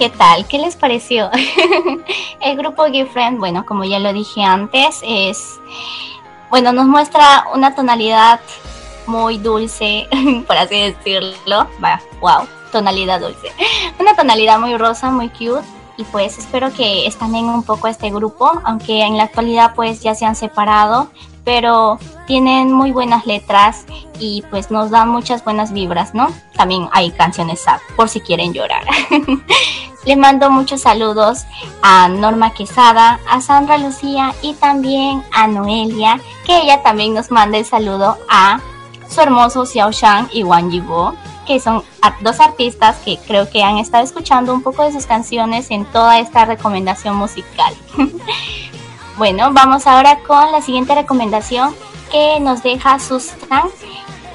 ¿Qué tal? ¿Qué les pareció? el grupo Friend, bueno, como ya lo dije antes, es, bueno, nos muestra una tonalidad muy dulce, por así decirlo. Wow, tonalidad dulce. Una tonalidad muy rosa, muy cute. Y pues espero que estén un poco este grupo, aunque en la actualidad pues ya se han separado, pero tienen muy buenas letras y pues nos dan muchas buenas vibras, ¿no? También hay canciones sad, por si quieren llorar. Le mando muchos saludos a Norma Quesada, a Sandra Lucía y también a Noelia, que ella también nos manda el saludo a su hermoso Xiao Shang y Wang Yibo, que son dos artistas que creo que han estado escuchando un poco de sus canciones en toda esta recomendación musical. bueno, vamos ahora con la siguiente recomendación que nos deja Susan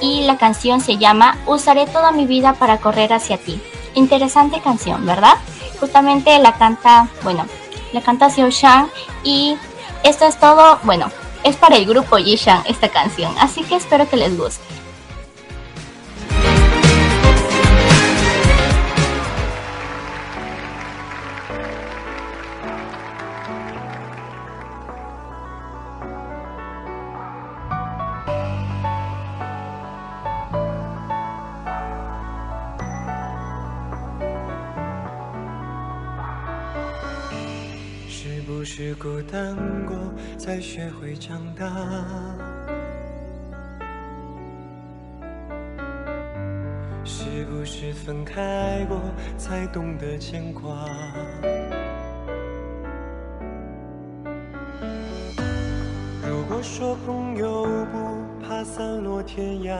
y la canción se llama Usaré toda mi vida para correr hacia ti. Interesante canción, ¿verdad? Justamente la canta, bueno, la canta Xiao Shang y esto es todo, bueno, es para el grupo Yishan esta canción, así que espero que les guste. 才学会长大；是不是分开过，才懂得牵挂？如果说朋友不怕散落天涯。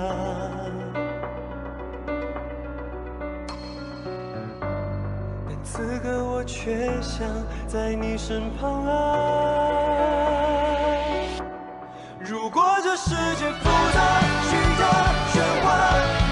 但此刻我却想在你身旁啊！如果这世界复杂、虚假、喧哗。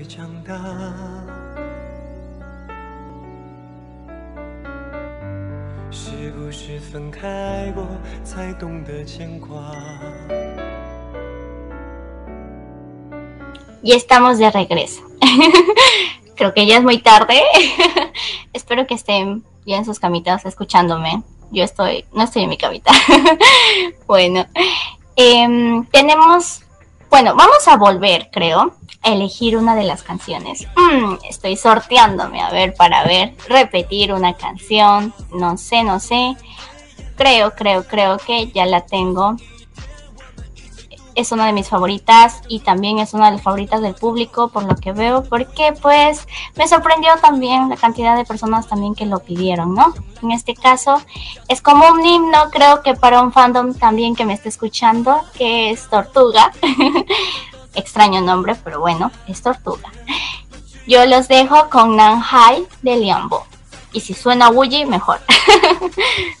会长大？是不是分开过，才懂得牵挂？Y estamos de regreso. Creo que ya es muy tarde. Espero que estén bien en sus camitas escuchándome. Yo estoy, no estoy en mi camita. bueno, eh, tenemos, bueno, vamos a volver, creo, a elegir una de las canciones. Mm, estoy sorteándome, a ver, para ver, repetir una canción. No sé, no sé. Creo, creo, creo que ya la tengo es una de mis favoritas y también es una de las favoritas del público por lo que veo, porque pues me sorprendió también la cantidad de personas también que lo pidieron, ¿no? En este caso es como un himno, creo que para un fandom también que me esté escuchando, que es Tortuga. Extraño nombre, pero bueno, es Tortuga. Yo los dejo con Nanhai de Liambo. Y si suena Wuji, mejor.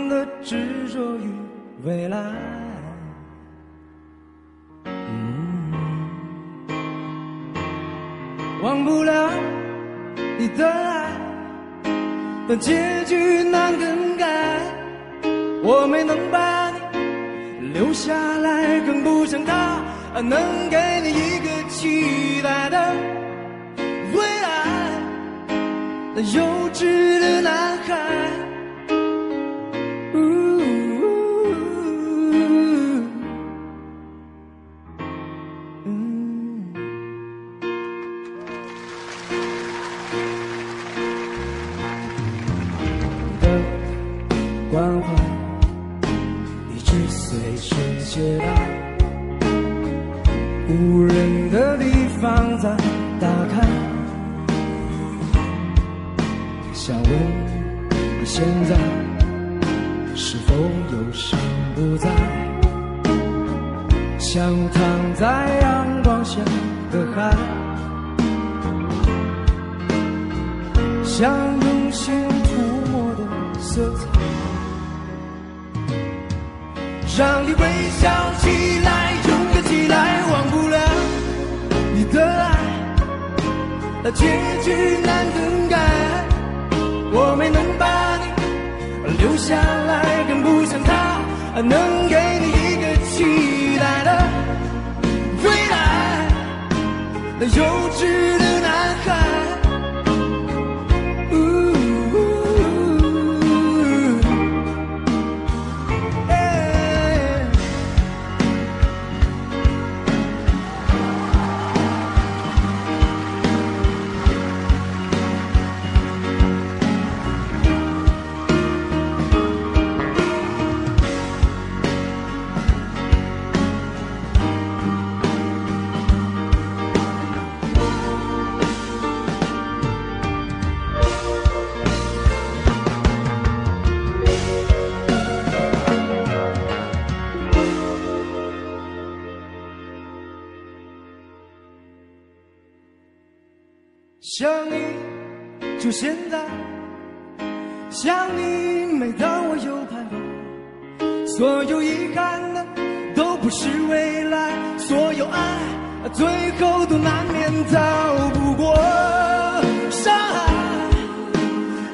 执着于未来，忘不了你的爱，但结局难更改。我没能把你留下来，更不像他能给你一个期待的未来。那幼稚的男孩。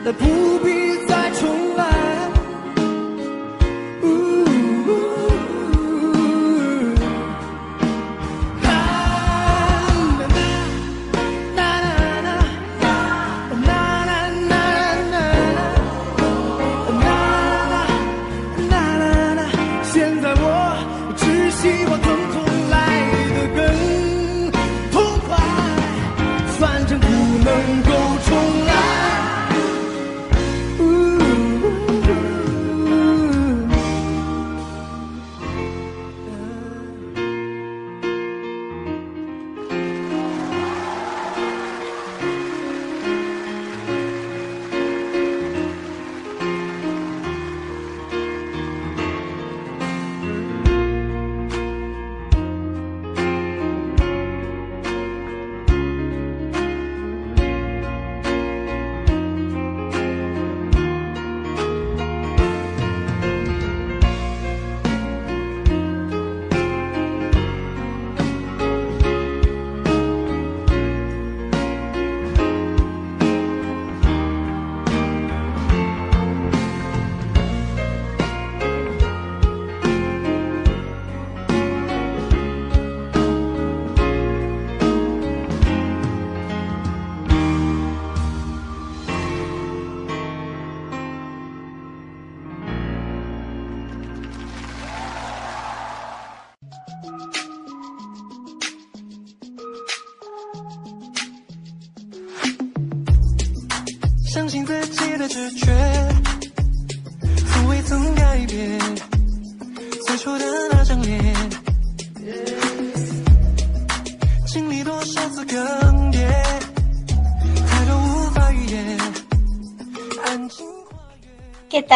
that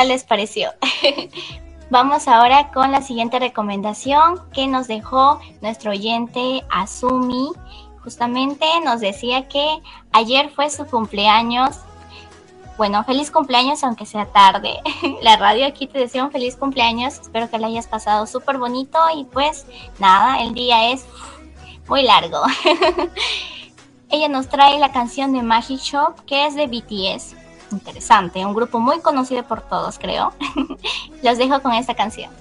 les pareció? Vamos ahora con la siguiente recomendación que nos dejó nuestro oyente Azumi. Justamente nos decía que ayer fue su cumpleaños. Bueno, feliz cumpleaños aunque sea tarde. La radio aquí te desea un feliz cumpleaños. Espero que la hayas pasado súper bonito y pues nada, el día es muy largo. Ella nos trae la canción de Magic Shop que es de BTS interesante, un grupo muy conocido por todos, creo. Los dejo con esta canción.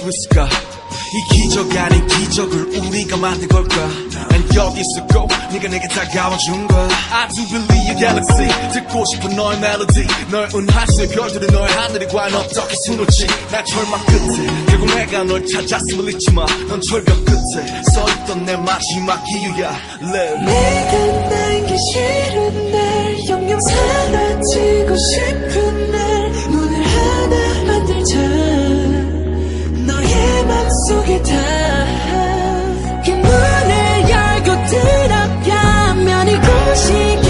수 있을까? 이 기적 아닌 기적을 우리가 만든 걸까? 난 여기서 꼭 네가 내게 다가와준 거야 I do believe in galaxy. 듣고 싶은 너의 멜로디 널 은하수의 별들은 너의 하늘이 과연 어떻게 신을지. 나 절망 끝에. 결국 내가 널 찾았음을 잊지마. 넌 절벽 끝에. 서있던 내 마지막 이유야. Live 내가 날기 싫은 날 영영 사라지고 싶은 날 눈을 하나 만들자. 내 맘속에 다 그 문을 열고 들어가면 이곳이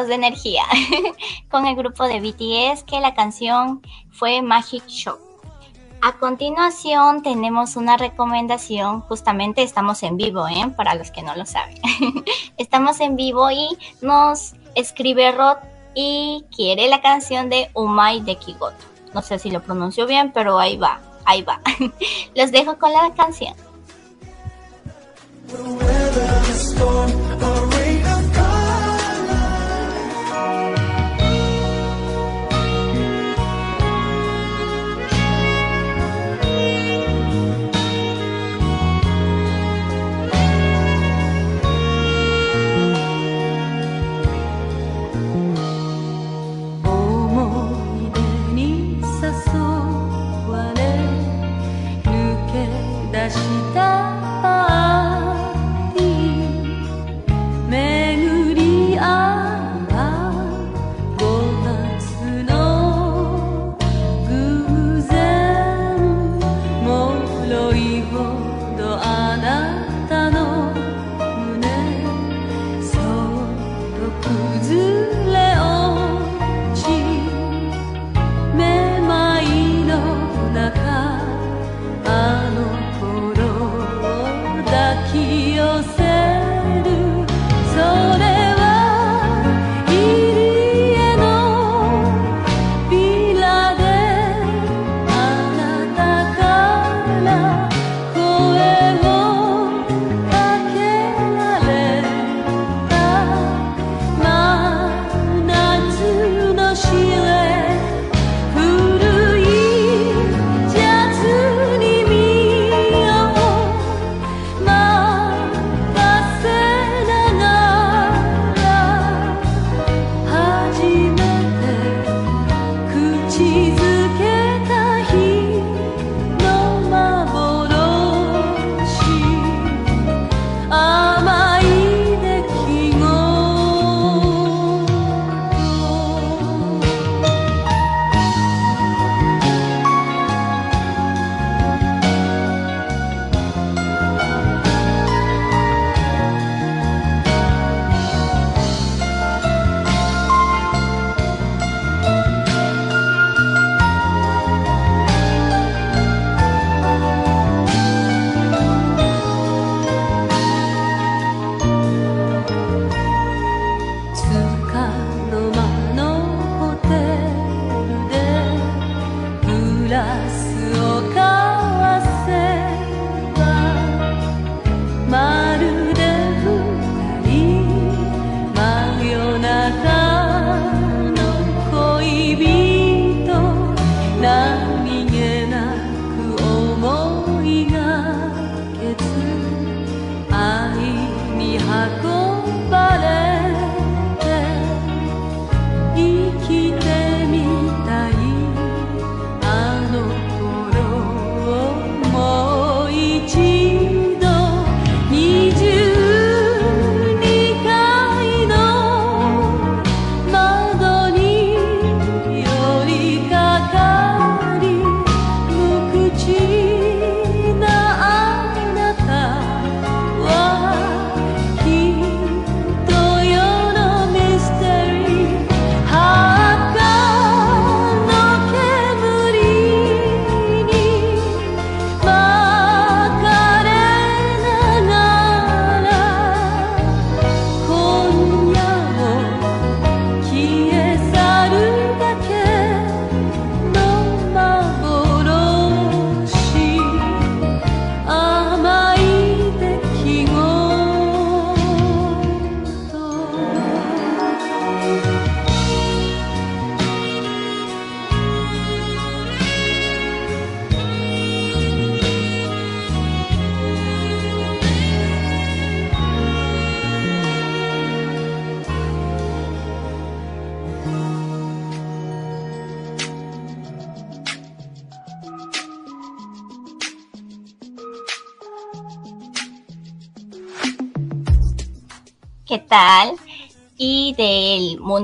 de energía con el grupo de BTS que la canción fue Magic Show. A continuación tenemos una recomendación, justamente estamos en vivo, ¿eh? para los que no lo saben. estamos en vivo y nos escribe Rod y quiere la canción de Umai de Kigoto. No sé si lo pronunció bien, pero ahí va, ahí va. Los dejo con la canción.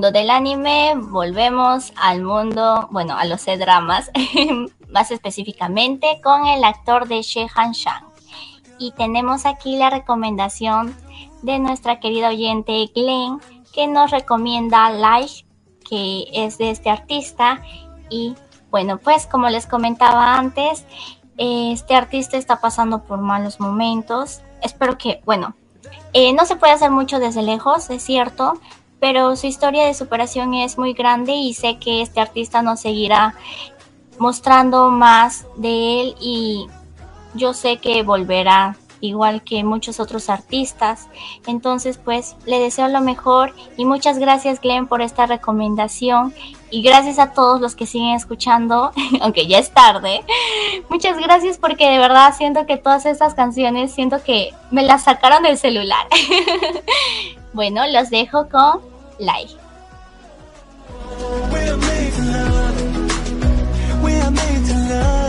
Del anime volvemos al mundo, bueno, a los C-dramas, más específicamente con el actor de Shehan Shang. Y tenemos aquí la recomendación de nuestra querida oyente Glenn, que nos recomienda Life, que es de este artista. Y bueno, pues como les comentaba antes, este artista está pasando por malos momentos. Espero que, bueno, eh, no se puede hacer mucho desde lejos, es cierto, pero su historia de superación es muy grande y sé que este artista nos seguirá mostrando más de él y yo sé que volverá igual que muchos otros artistas. Entonces, pues le deseo lo mejor y muchas gracias Glenn por esta recomendación y gracias a todos los que siguen escuchando, aunque ya es tarde. Muchas gracias porque de verdad siento que todas estas canciones siento que me las sacaron del celular. bueno, los dejo con Live. We are made to love. We are made to love.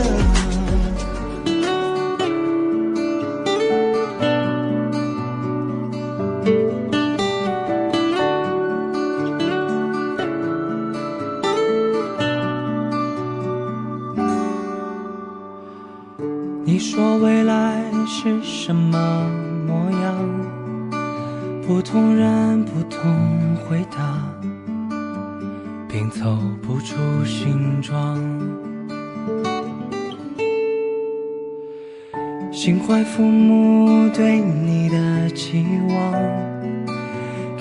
你说未来是什么模样？ 不同人不同回答，拼凑不出形状。心怀父母对你的期望，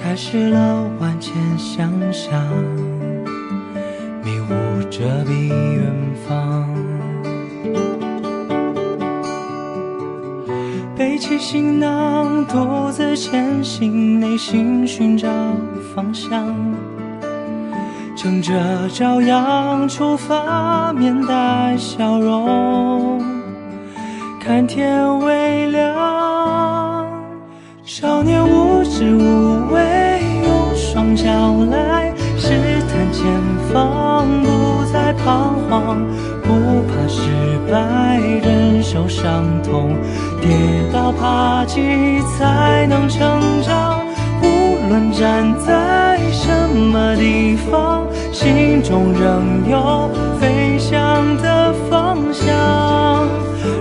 开始了万千想象，迷雾遮蔽远方。背起行囊，独自前行，内心寻找方向。乘着朝阳出发，面带笑容，看天微亮。少年无知无畏，用双脚来试探前方，不再彷徨，不怕失败，忍受伤痛，跌倒爬起才能成长。无论站在什么地方，心中仍有飞翔的方向。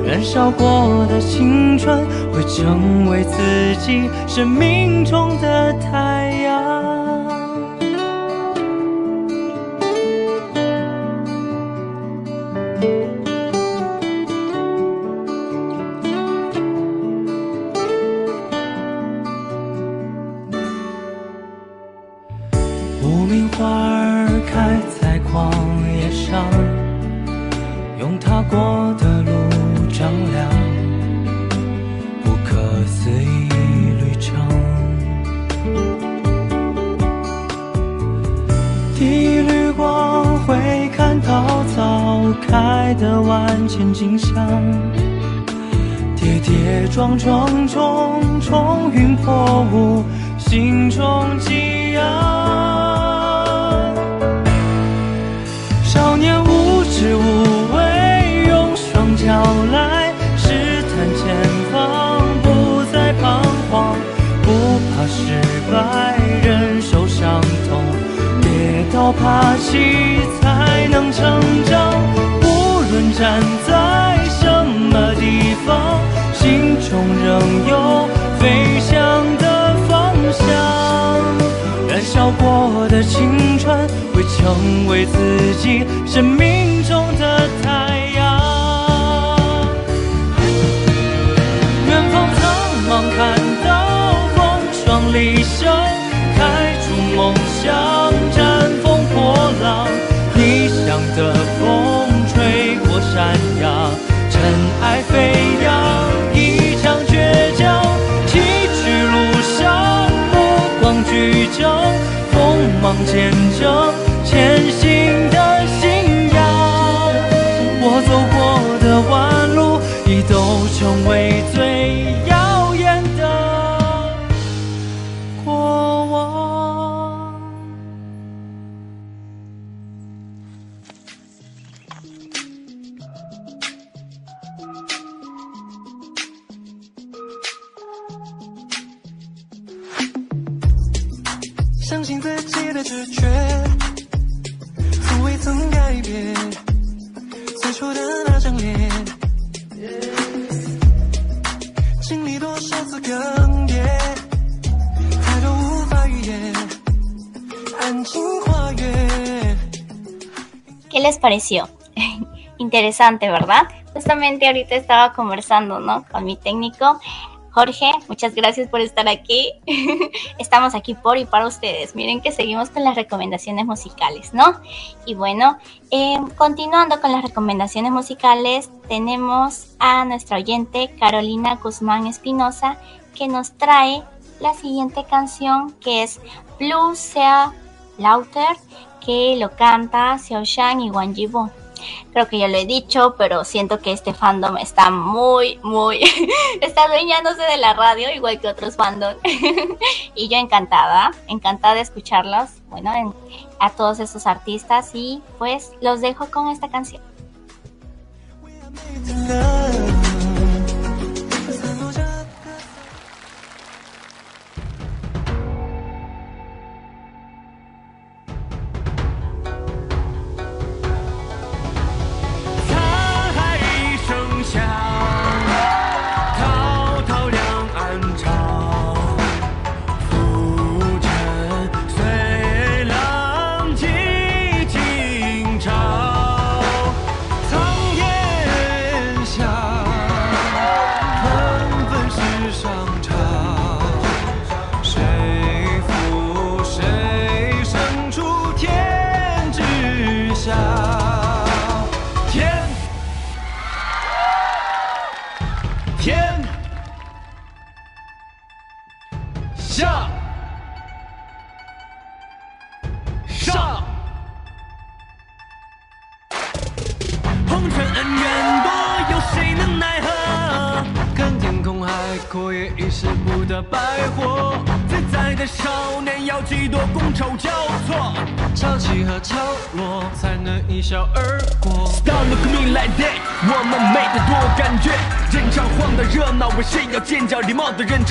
燃烧过的青春，会成为自己生命中的太中冲云破雾，心中激扬。少年无知无畏，用双脚来试探前方，不再彷徨，不怕失败，忍受伤痛，跌倒爬起才能成长。无论站在飞翔的方向。燃烧过的青春，会成为自己生命中的太间就 Interesante, ¿verdad? Justamente ahorita estaba conversando, ¿no? Con mi técnico. Jorge, muchas gracias por estar aquí. Estamos aquí por y para ustedes. Miren que seguimos con las recomendaciones musicales, ¿no? Y bueno, eh, continuando con las recomendaciones musicales, tenemos a nuestra oyente Carolina Guzmán Espinosa que nos trae la siguiente canción que es Blue Sea Lauter que lo canta Xiao Shan y Wang Jibo. Creo que ya lo he dicho, pero siento que este fandom está muy, muy, está adueñándose de la radio, igual que otros fandom. y yo encantada, encantada de escucharlos, bueno, en- a todos esos artistas y pues los dejo con esta canción.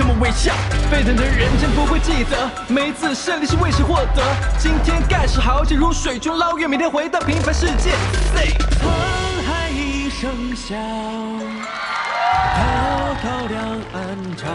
么微笑。沸腾的人间不会记得每一次胜利是为谁获得。今天盖世豪杰如水中捞月，明天回到平凡世界。沧海一声笑，滔滔两岸潮。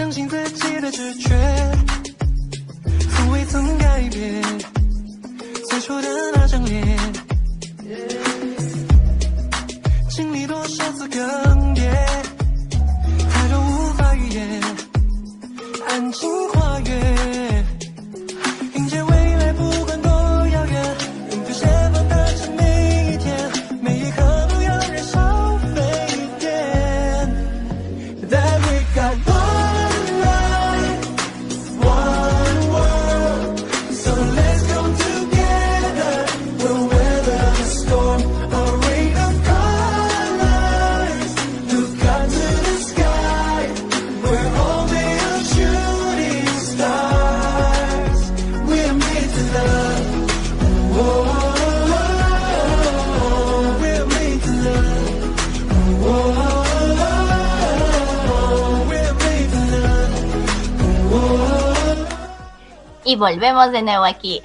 相信自己的直觉，从未曾改变最初的那张脸。经历多少次更迭，volvemos de nuevo aquí.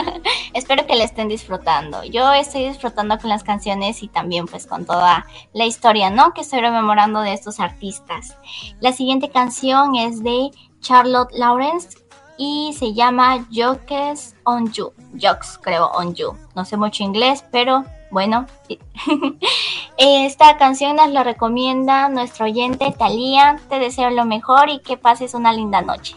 Espero que la estén disfrutando. Yo estoy disfrutando con las canciones y también pues con toda la historia, ¿no? Que estoy rememorando de estos artistas. La siguiente canción es de Charlotte Lawrence y se llama Jokes on You. Jokes, creo, on You. No sé mucho inglés, pero bueno. Esta canción nos la recomienda nuestro oyente Talía. Te deseo lo mejor y que pases una linda noche.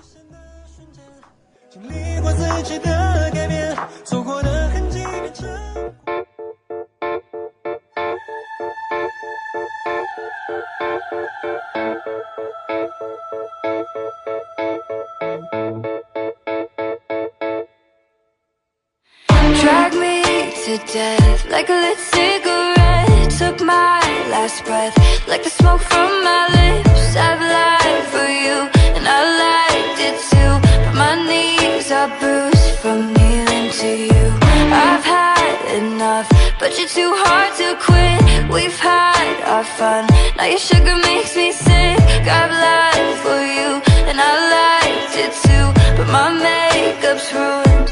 Drag me to death like a lit cigarette. Took my last breath like the smoke from my lips. I've lied for you are bruised from kneeling to you. I've had enough, but you're too hard to quit. We've had our fun, now your sugar makes me sick. I've lied for you and I liked it too. But my makeup's ruined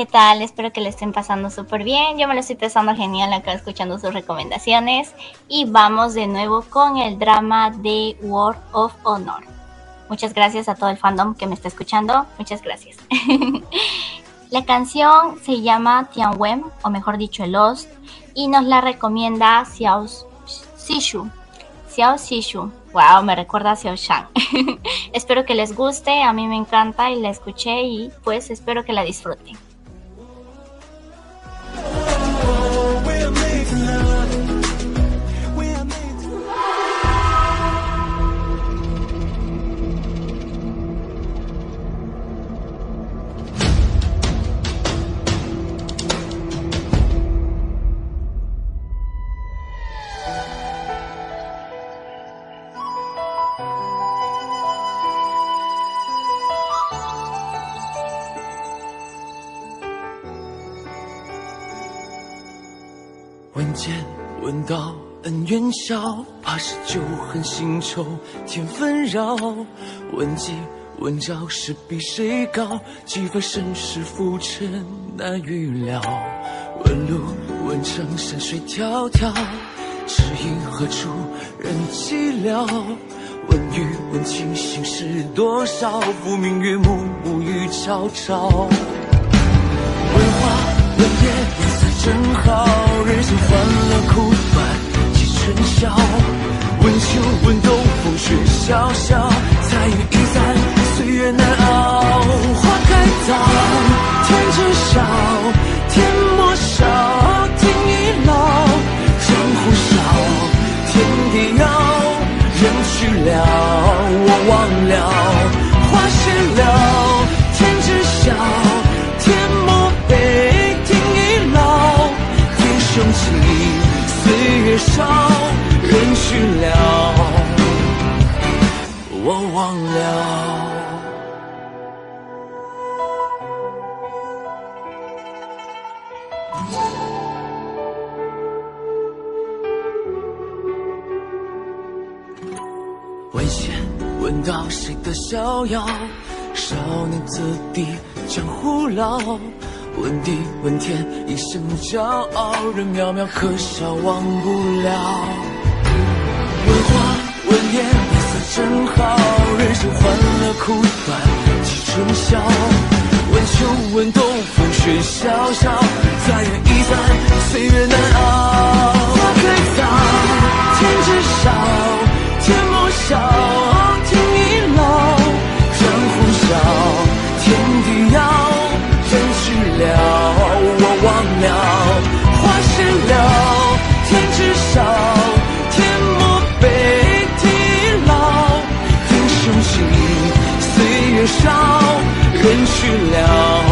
¿Qué tal? Espero que le estén pasando súper bien. Yo me lo estoy pasando genial acá escuchando sus recomendaciones. Y vamos de nuevo con el drama de World of Honor. Muchas gracias a todo el fandom que me está escuchando. Muchas gracias. la canción se llama Tianwen, o mejor dicho, Lost, y nos la recomienda Xiao Sishu. Xiao Sishu. Wow, me recuerda a Xiao Shang. espero que les guste, a mí me encanta y la escuché y pues espero que la disfruten. 笑，怕是旧恨新仇添纷扰。问计问招是比谁高？几番身世浮沉难预料。问路问程山水迢迢，知音何处人寂寥？问雨问情心事多少？浮明月暮暮雨朝朝。问花问叶颜色正好，人生欢乐苦短几春宵。问秋问冬风雪萧萧，彩云易散岁月难熬。花开早，天知晓，天莫笑，天已老。江湖少，天地遥，人去了，我忘了。花谢了，天知晓，天莫悲，天已老。天雄起，岁月少，去了，我忘了。问仙问道谁的逍遥？少年子弟江湖老。问地问天一生骄傲，人渺渺可笑忘不了。问花问叶颜色正好，人生欢乐苦短几春宵。问秋问冬风雪萧萧，彩云易散岁月难熬。花开早，天知晓，天莫笑，天已老。江湖少，天地遥，人去了，少，人去了，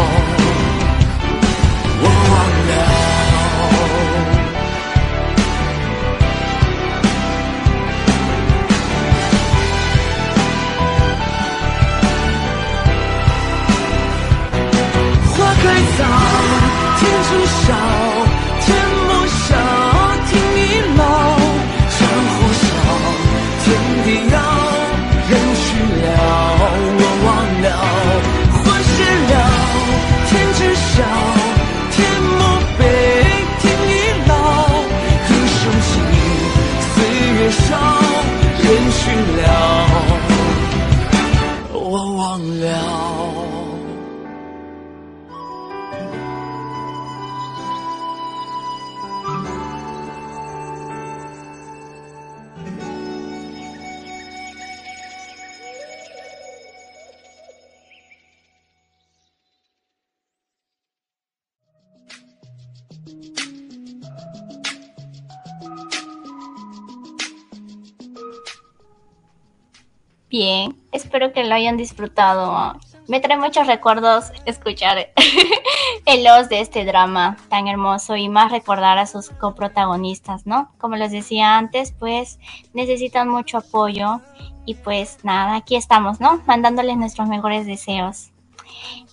espero que lo hayan disfrutado. Me trae muchos recuerdos escuchar el os de este drama tan hermoso y más recordar a sus coprotagonistas, ¿no? Como les decía antes, pues necesitan mucho apoyo y pues nada, aquí estamos, ¿no? Mandándoles nuestros mejores deseos.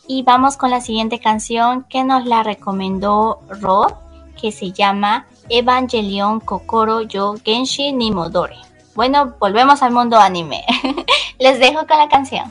Y vamos con la siguiente canción que nos la recomendó Rod, que se llama Evangelion Kokoro Yo Genshi Nimodore. Bueno, volvemos al mundo anime. Les dejo con la canción.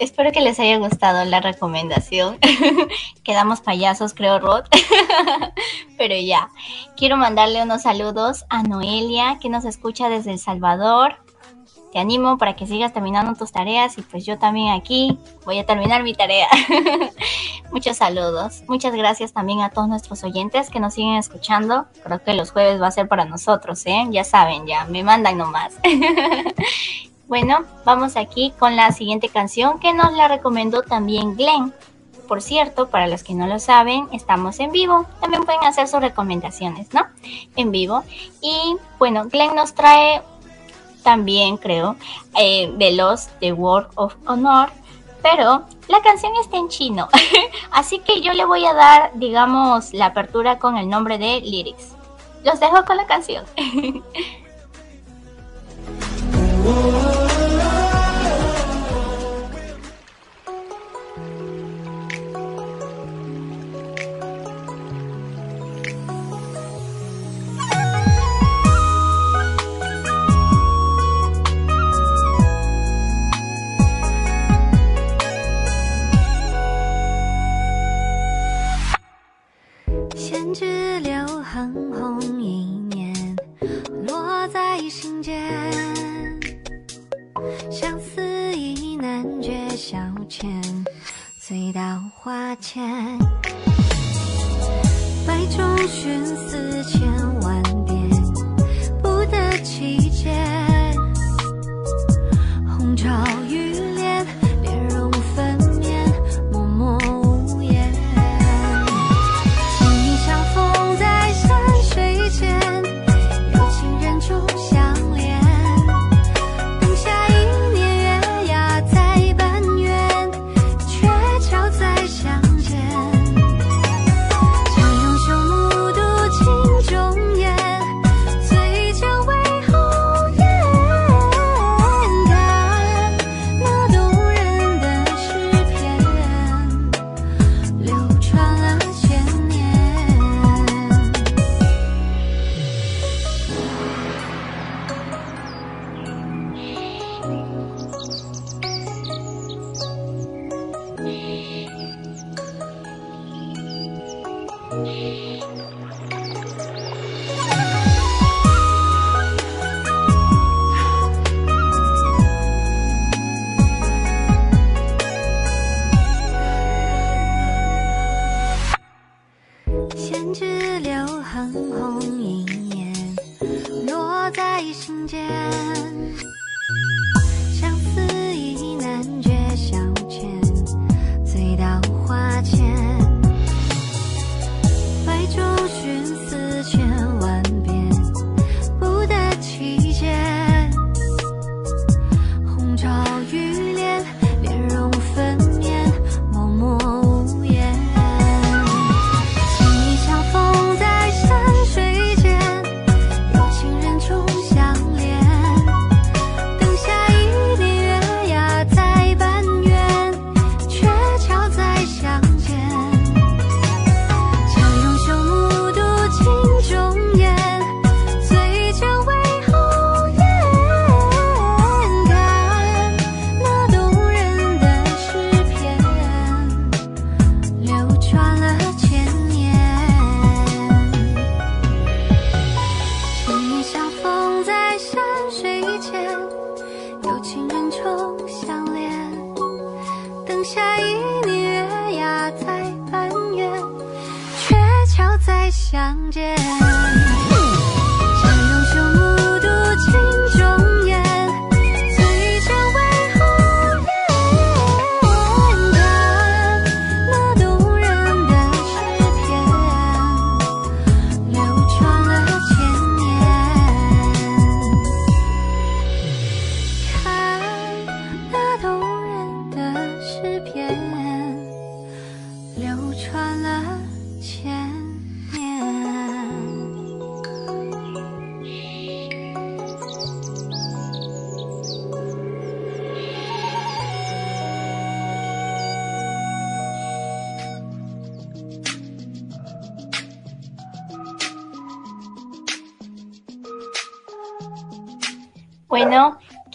Espero que les haya gustado la recomendación. Quedamos payasos, creo, Rod. Pero ya, quiero mandarle unos saludos a Noelia, que nos escucha desde El Salvador. Te animo para que sigas terminando tus tareas y pues yo también aquí voy a terminar mi tarea. Muchos saludos. Muchas gracias también a todos nuestros oyentes que nos siguen escuchando. Creo que los jueves va a ser para nosotros, ¿eh? Ya saben, ya me mandan nomás. Bueno, vamos aquí con la siguiente canción que nos la recomendó también Glenn. Por cierto, para los que no lo saben, estamos en vivo. También pueden hacer sus recomendaciones, ¿no? En vivo. Y bueno, Glenn nos trae también, creo, eh, Veloz de World of Honor. Pero la canción está en chino. Así que yo le voy a dar, digamos, la apertura con el nombre de Lyrics. Los dejo con la canción. 我。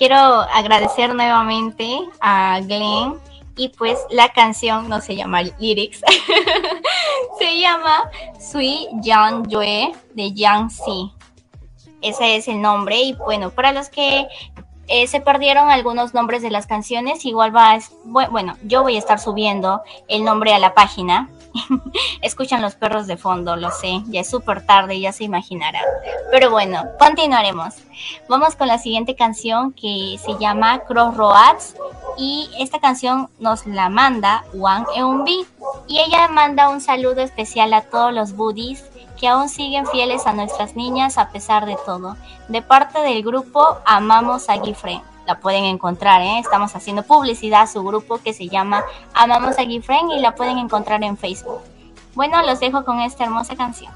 quiero agradecer nuevamente a Glenn y pues la canción no se llama Lyrics, se llama Sui Yang Yue de Yang Si. Ese es el nombre y bueno, para los que eh, se perdieron algunos nombres de las canciones, igual va, bueno, yo voy a estar subiendo el nombre a la página Escuchan los perros de fondo, lo sé, ya es súper tarde, ya se imaginarán. Pero bueno, continuaremos. Vamos con la siguiente canción que se llama Crossroads y esta canción nos la manda Wang Eunbi y ella manda un saludo especial a todos los buddies que aún siguen fieles a nuestras niñas a pesar de todo. De parte del grupo Amamos a Gifre la pueden encontrar, ¿eh? estamos haciendo publicidad a su grupo que se llama Amamos a Gifren y la pueden encontrar en Facebook. Bueno, los dejo con esta hermosa canción.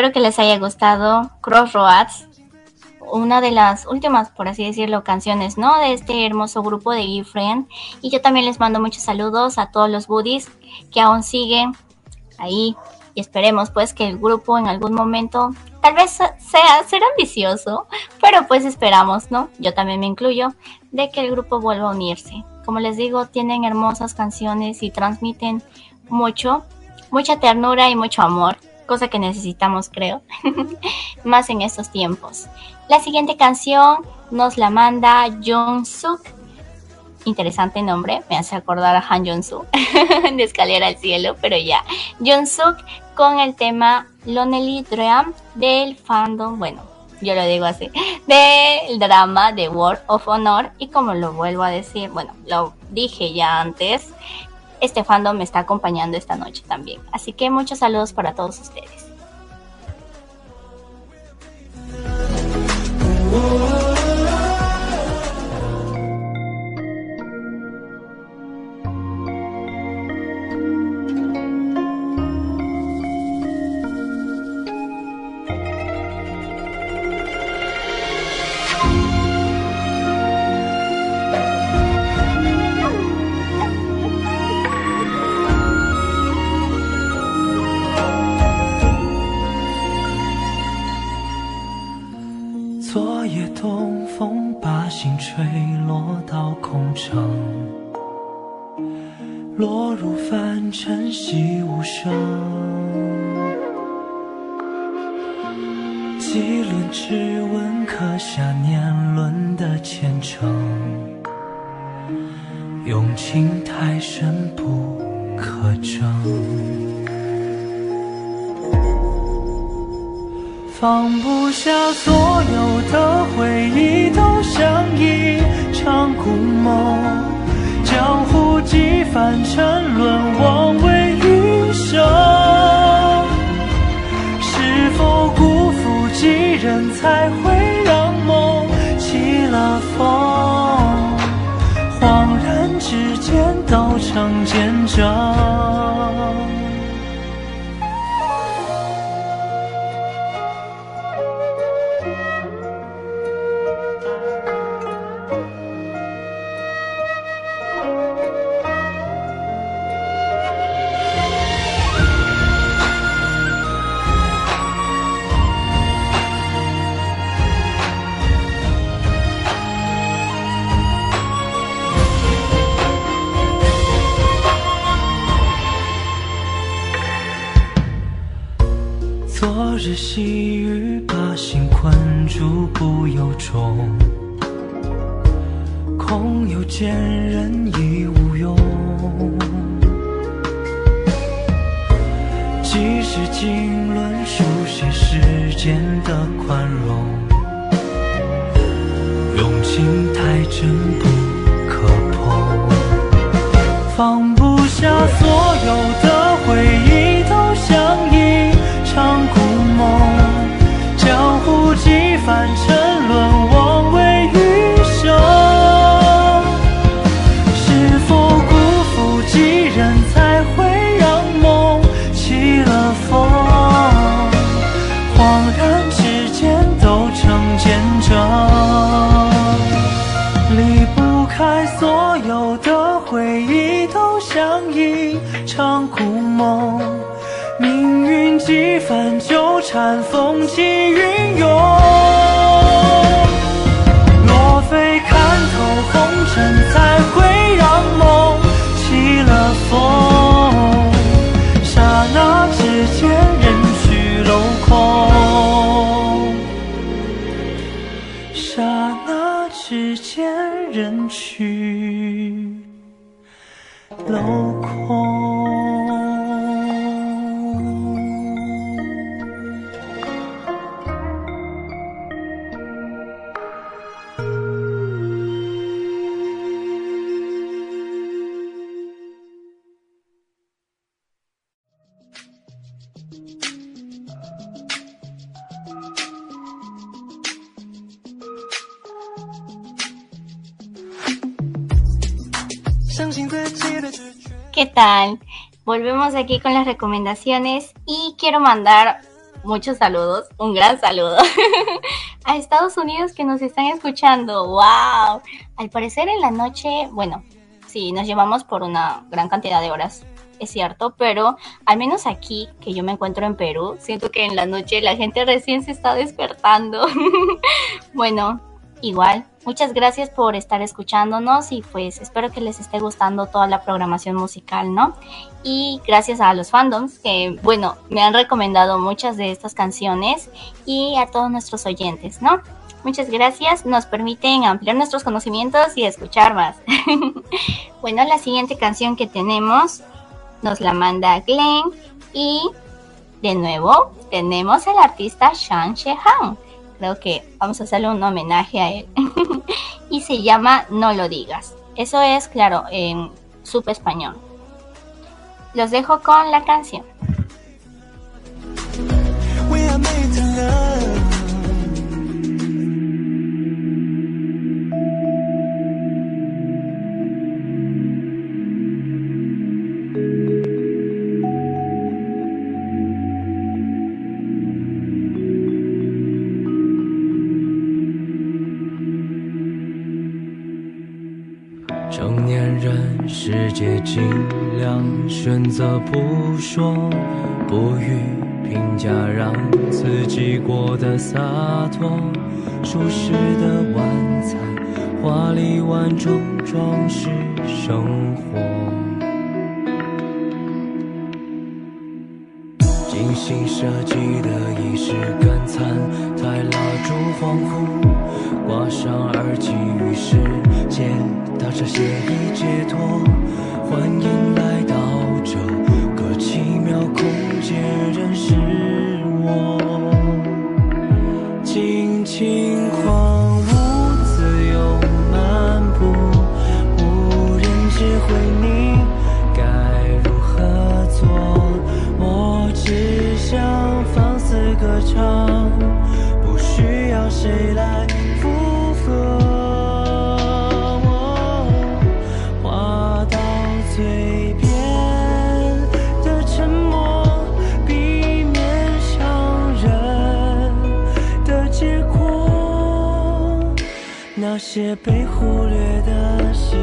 Espero que les haya gustado Crossroads, una de las últimas, por así decirlo, canciones, ¿no? De este hermoso grupo de Gifriend. Y yo también les mando muchos saludos a todos los buddies que aún siguen ahí. Y esperemos pues que el grupo en algún momento tal vez sea ser ambicioso, pero pues esperamos, ¿no? Yo también me incluyo de que el grupo vuelva a unirse. Como les digo, tienen hermosas canciones y transmiten mucho, mucha ternura y mucho amor, cosa que necesitamos, creo, más en estos tiempos. La siguiente canción nos la manda Jung Suk. Interesante nombre, me hace acordar a Han Jong Suk de Escalera al Cielo, pero ya. Jung Suk con el tema Lonely Dream del fandom, bueno, yo lo digo así, del drama de World of Honor. Y como lo vuelvo a decir, bueno, lo dije ya antes, este fandom me está acompañando esta noche también. Así que muchos saludos para todos ustedes. 晨曦无声。几轮指纹刻下年轮的虔诚，用情太深不可争。放不下所有的回忆，都像一场故梦。江湖几番沉沦，枉为余生。是否辜负几人，才会让梦起了风？恍然之间，都成见证。那之间，人去楼空。Tal? Volvemos aquí con las recomendaciones y quiero mandar muchos saludos, un gran saludo a Estados Unidos que nos están escuchando. ¡Wow! Al parecer en la noche, bueno, sí, nos llevamos por una gran cantidad de horas, es cierto, pero al menos aquí, que yo me encuentro en Perú, siento que en la noche la gente recién se está despertando. bueno, igual, muchas gracias por estar escuchándonos y pues espero que les esté gustando toda la programación musical, ¿no? Y gracias a los fandoms que, bueno, me han recomendado muchas de estas canciones y a todos nuestros oyentes, ¿no? Muchas gracias, nos permiten ampliar nuestros conocimientos y escuchar más. bueno, la siguiente canción que tenemos nos la manda Glenn y de nuevo tenemos al artista Shang Shehan. Creo que vamos a hacerle un homenaje a él. y se llama No lo digas. Eso es, claro, en sub español. Los dejo con la canción. We. 选择不说，不予评价，让自己过得洒脱。舒适的晚餐，华丽碗中装饰生活。精心设计的仪式感餐，台蜡烛恍惚，挂上耳机，与世界达成协议解脱，欢迎来到这个奇妙空间，认识我。些被忽略的细，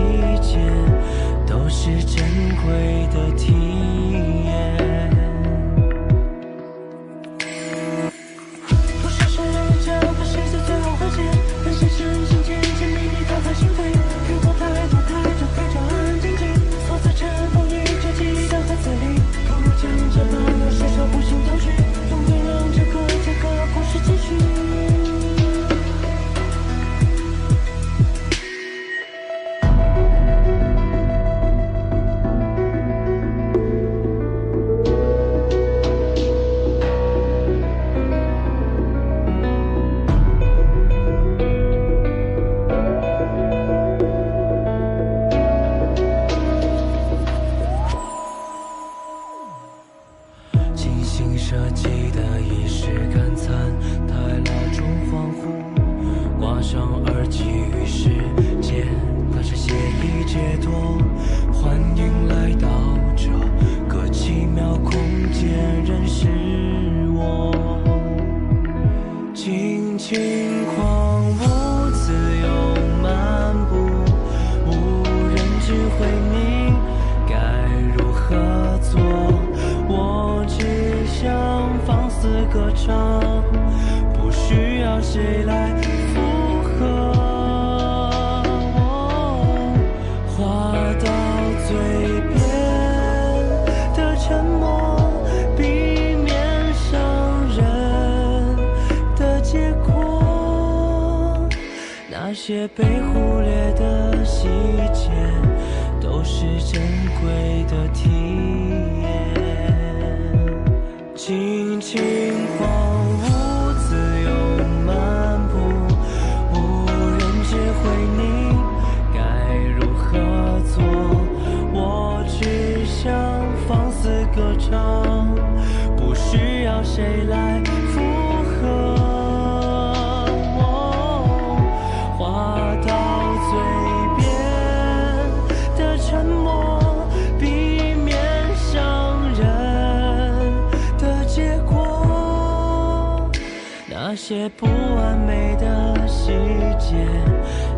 些不完美的细节，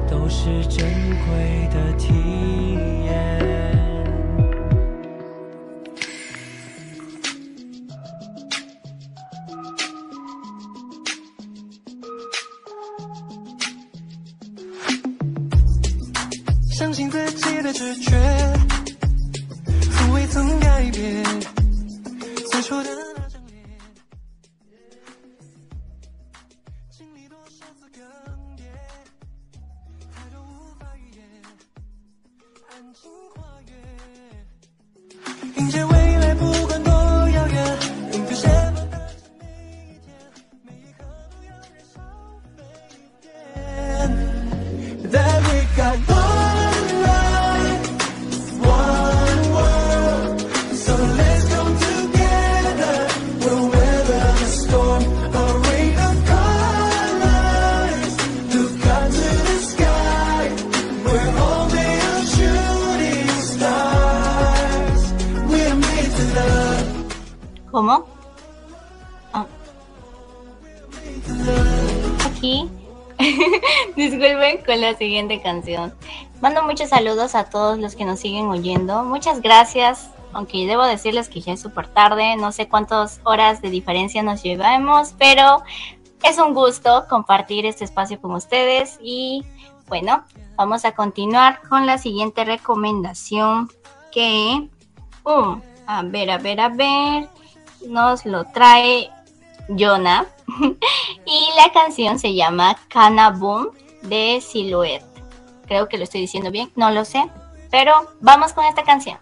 都是珍贵的体验。Siguiente canción. Mando muchos saludos a todos los que nos siguen oyendo. Muchas gracias. Aunque debo decirles que ya es súper tarde. No sé cuántas horas de diferencia nos llevamos. Pero es un gusto compartir este espacio con ustedes. Y bueno, vamos a continuar con la siguiente recomendación. Que... um, a ver, a ver, a ver nos lo trae Jonah y la canción se llama Cana Boom de Silhouette. Creo que lo estoy diciendo bien, no lo sé, pero vamos con esta canción.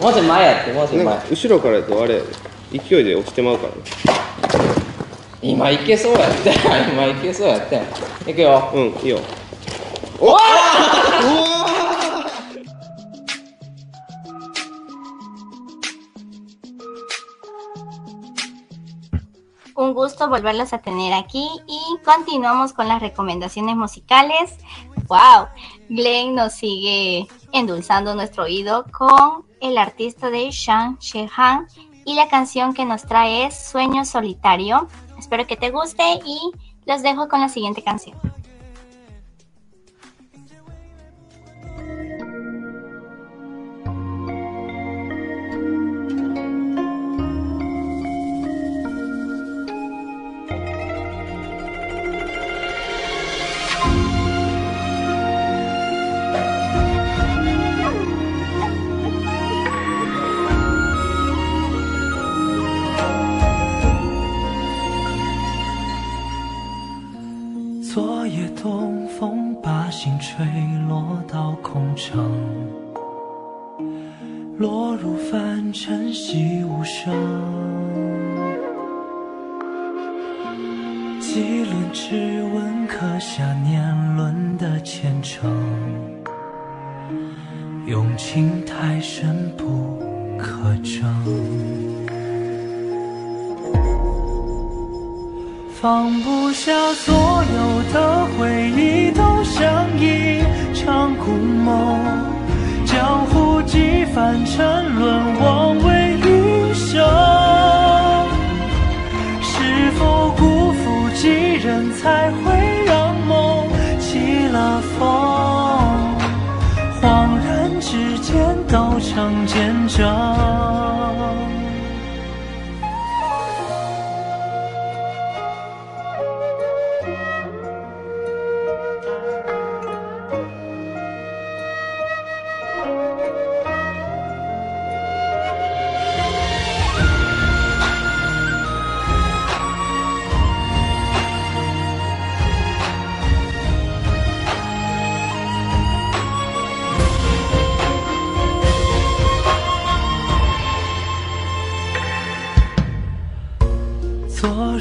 もうちょい前やってもうちょい前。なんか後ろからやとあれ勢いで押してまうからね。今いけそうやって今いけそうやっていくよ。うんいいよ。おわ Un gusto volverlos a tener aquí y continuamos con las recomendaciones musicales. ¡Wow! Glenn nos sigue endulzando nuestro oído con el artista de Shang Shehan y la canción que nos trae es Sueño Solitario. Espero que te guste y los dejo con la siguiente canción. 东风把心吹落到空城，落入凡尘细无声。几轮指纹刻下年轮的虔诚，用情太深不可证。放不下所有的回忆，都像一场故梦。江湖几番沉沦，枉为余生。是否辜负几人，才会让梦起了风？恍然之间，都成见证。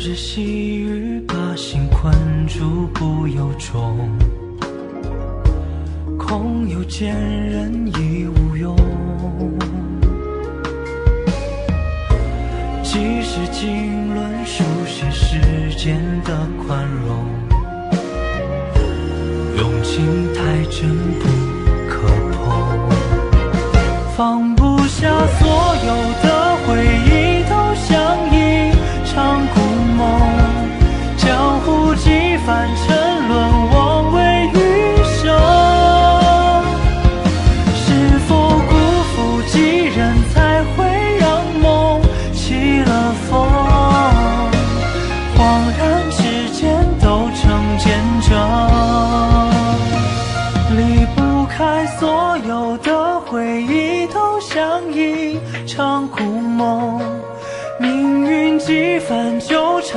昨日细雨把心困住，不由衷。空有见人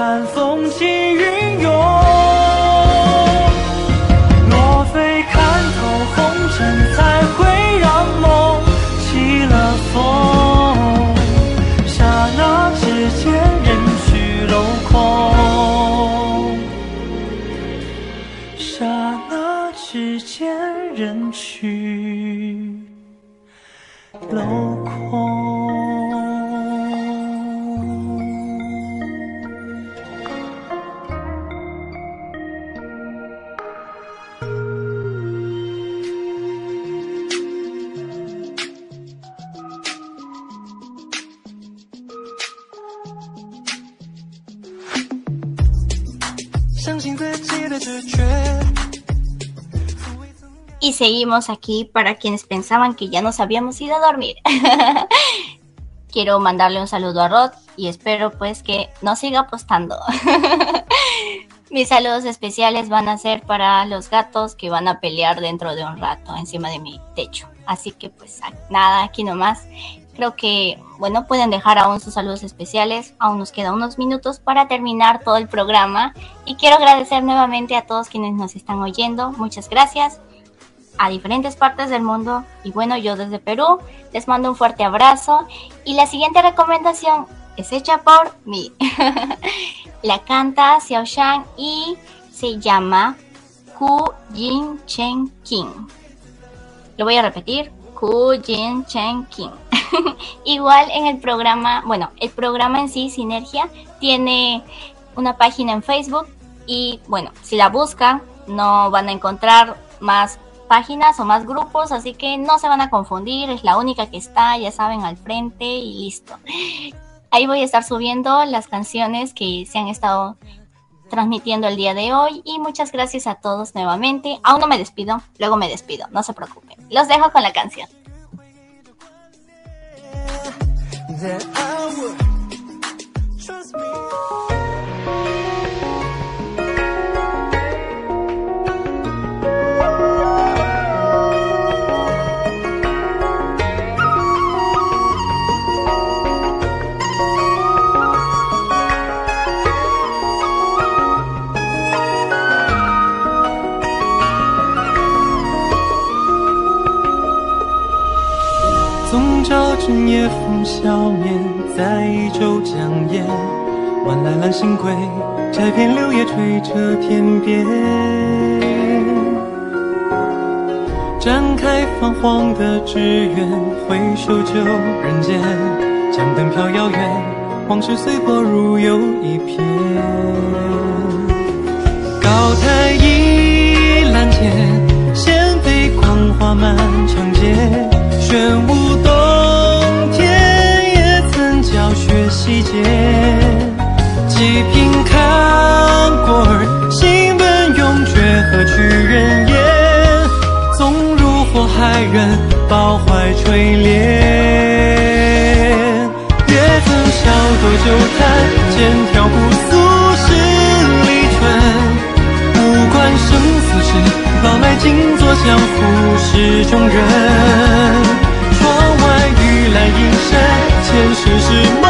看，风起云涌。Y seguimos aquí para quienes pensaban que ya nos habíamos ido a dormir. Quiero mandarle un saludo a Rod y espero pues que nos siga apostando. Mis saludos especiales van a ser para los gatos que van a pelear dentro de un rato encima de mi techo. Así que pues nada, aquí nomás. Creo que, bueno, pueden dejar aún sus saludos especiales. Aún nos quedan unos minutos para terminar todo el programa. Y quiero agradecer nuevamente a todos quienes nos están oyendo. Muchas gracias. A diferentes partes del mundo. Y bueno, yo desde Perú les mando un fuerte abrazo. Y la siguiente recomendación es hecha por mí. la canta Xiao Shang y se llama Ku Jin Chen King. Lo voy a repetir. Ku Jin Chen King. Igual en el programa, bueno, el programa en sí, Sinergia, tiene una página en Facebook y bueno, si la buscan no van a encontrar más páginas o más grupos, así que no se van a confundir, es la única que está, ya saben, al frente y listo. Ahí voy a estar subiendo las canciones que se han estado transmitiendo el día de hoy y muchas gracias a todos nuevamente. Aún no me despido, luego me despido, no se preocupen. Los dejo con la canción. 深夜风消灭，在一周将夜。晚来揽星归，摘片柳叶垂彻天边。展开泛黄的纸鸢，回首旧人间。江灯飘遥远，往事随波如游一片。高台倚栏前，仙飞光花满长街。玄武洞垂怜。也曾笑多酒坛，剑挑姑苏十里春。无关生死事，老来静坐江湖事中人。窗外玉兰阴深，前世是梦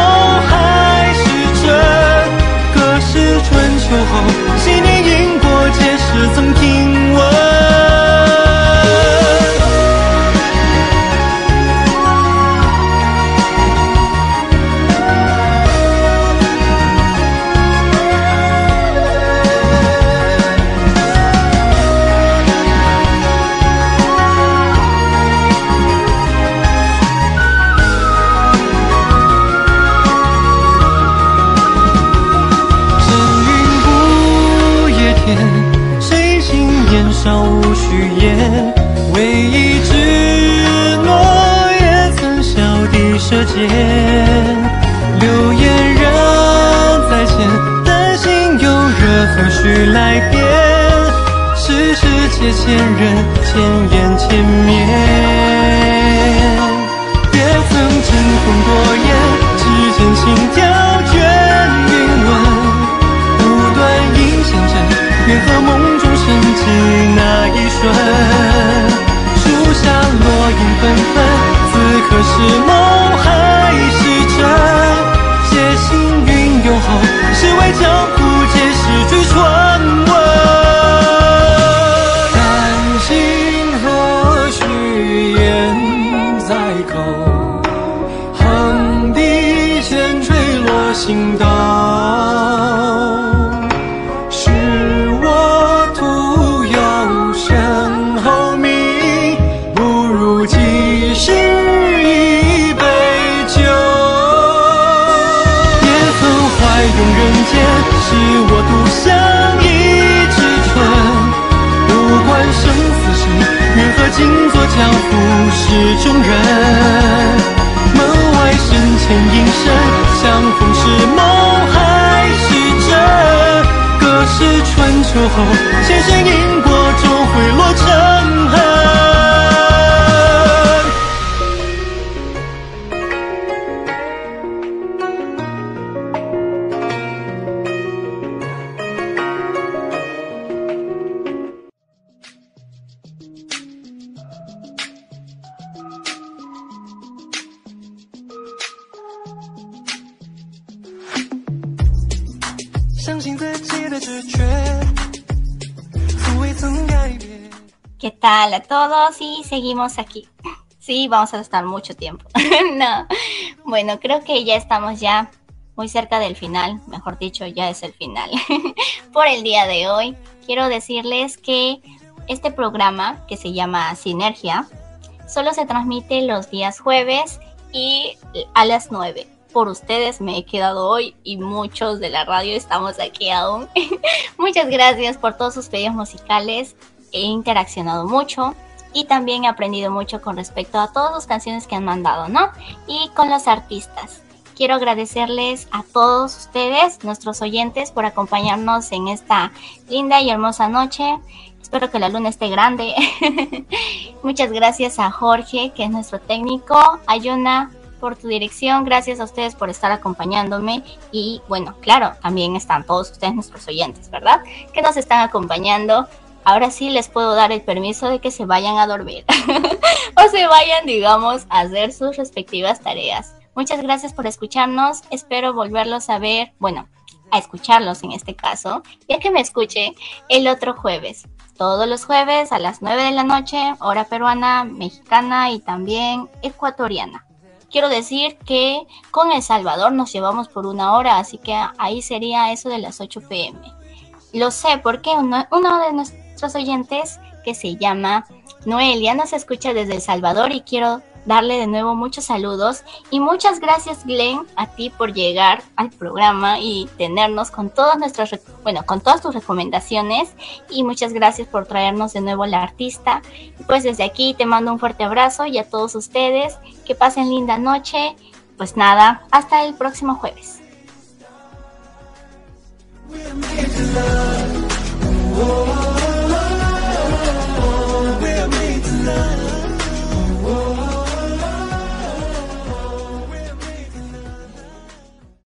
¿Qué tal a todos? Y seguimos aquí. Sí, vamos a estar mucho tiempo. no. Bueno, creo que ya estamos ya muy cerca del final, mejor dicho, ya es el final. Por el día de hoy, quiero decirles que este programa que se llama Sinergia solo se transmite los días jueves y a las 9. Por ustedes me he quedado hoy y muchos de la radio estamos aquí aún. Muchas gracias por todos sus pedidos musicales. He interaccionado mucho y también he aprendido mucho con respecto a todas las canciones que han mandado, ¿no? Y con los artistas. Quiero agradecerles a todos ustedes, nuestros oyentes, por acompañarnos en esta linda y hermosa noche. Espero que la luna esté grande. Muchas gracias a Jorge, que es nuestro técnico. Ayuna, por tu dirección. Gracias a ustedes por estar acompañándome. Y bueno, claro, también están todos ustedes, nuestros oyentes, ¿verdad? Que nos están acompañando ahora sí les puedo dar el permiso de que se vayan a dormir o se vayan, digamos, a hacer sus respectivas tareas. Muchas gracias por escucharnos, espero volverlos a ver, bueno, a escucharlos en este caso, ya que me escuche el otro jueves. Todos los jueves a las 9 de la noche, hora peruana, mexicana y también ecuatoriana. Quiero decir que con El Salvador nos llevamos por una hora, así que ahí sería eso de las 8 pm. Lo sé porque uno, uno de nuestros nuestros oyentes que se llama Noelia, nos escucha desde El Salvador y quiero darle de nuevo muchos saludos y muchas gracias Glenn a ti por llegar al programa y tenernos con todas nuestras bueno con todas tus recomendaciones y muchas gracias por traernos de nuevo la artista. Pues desde aquí te mando un fuerte abrazo y a todos ustedes que pasen linda noche. Pues nada hasta el próximo jueves.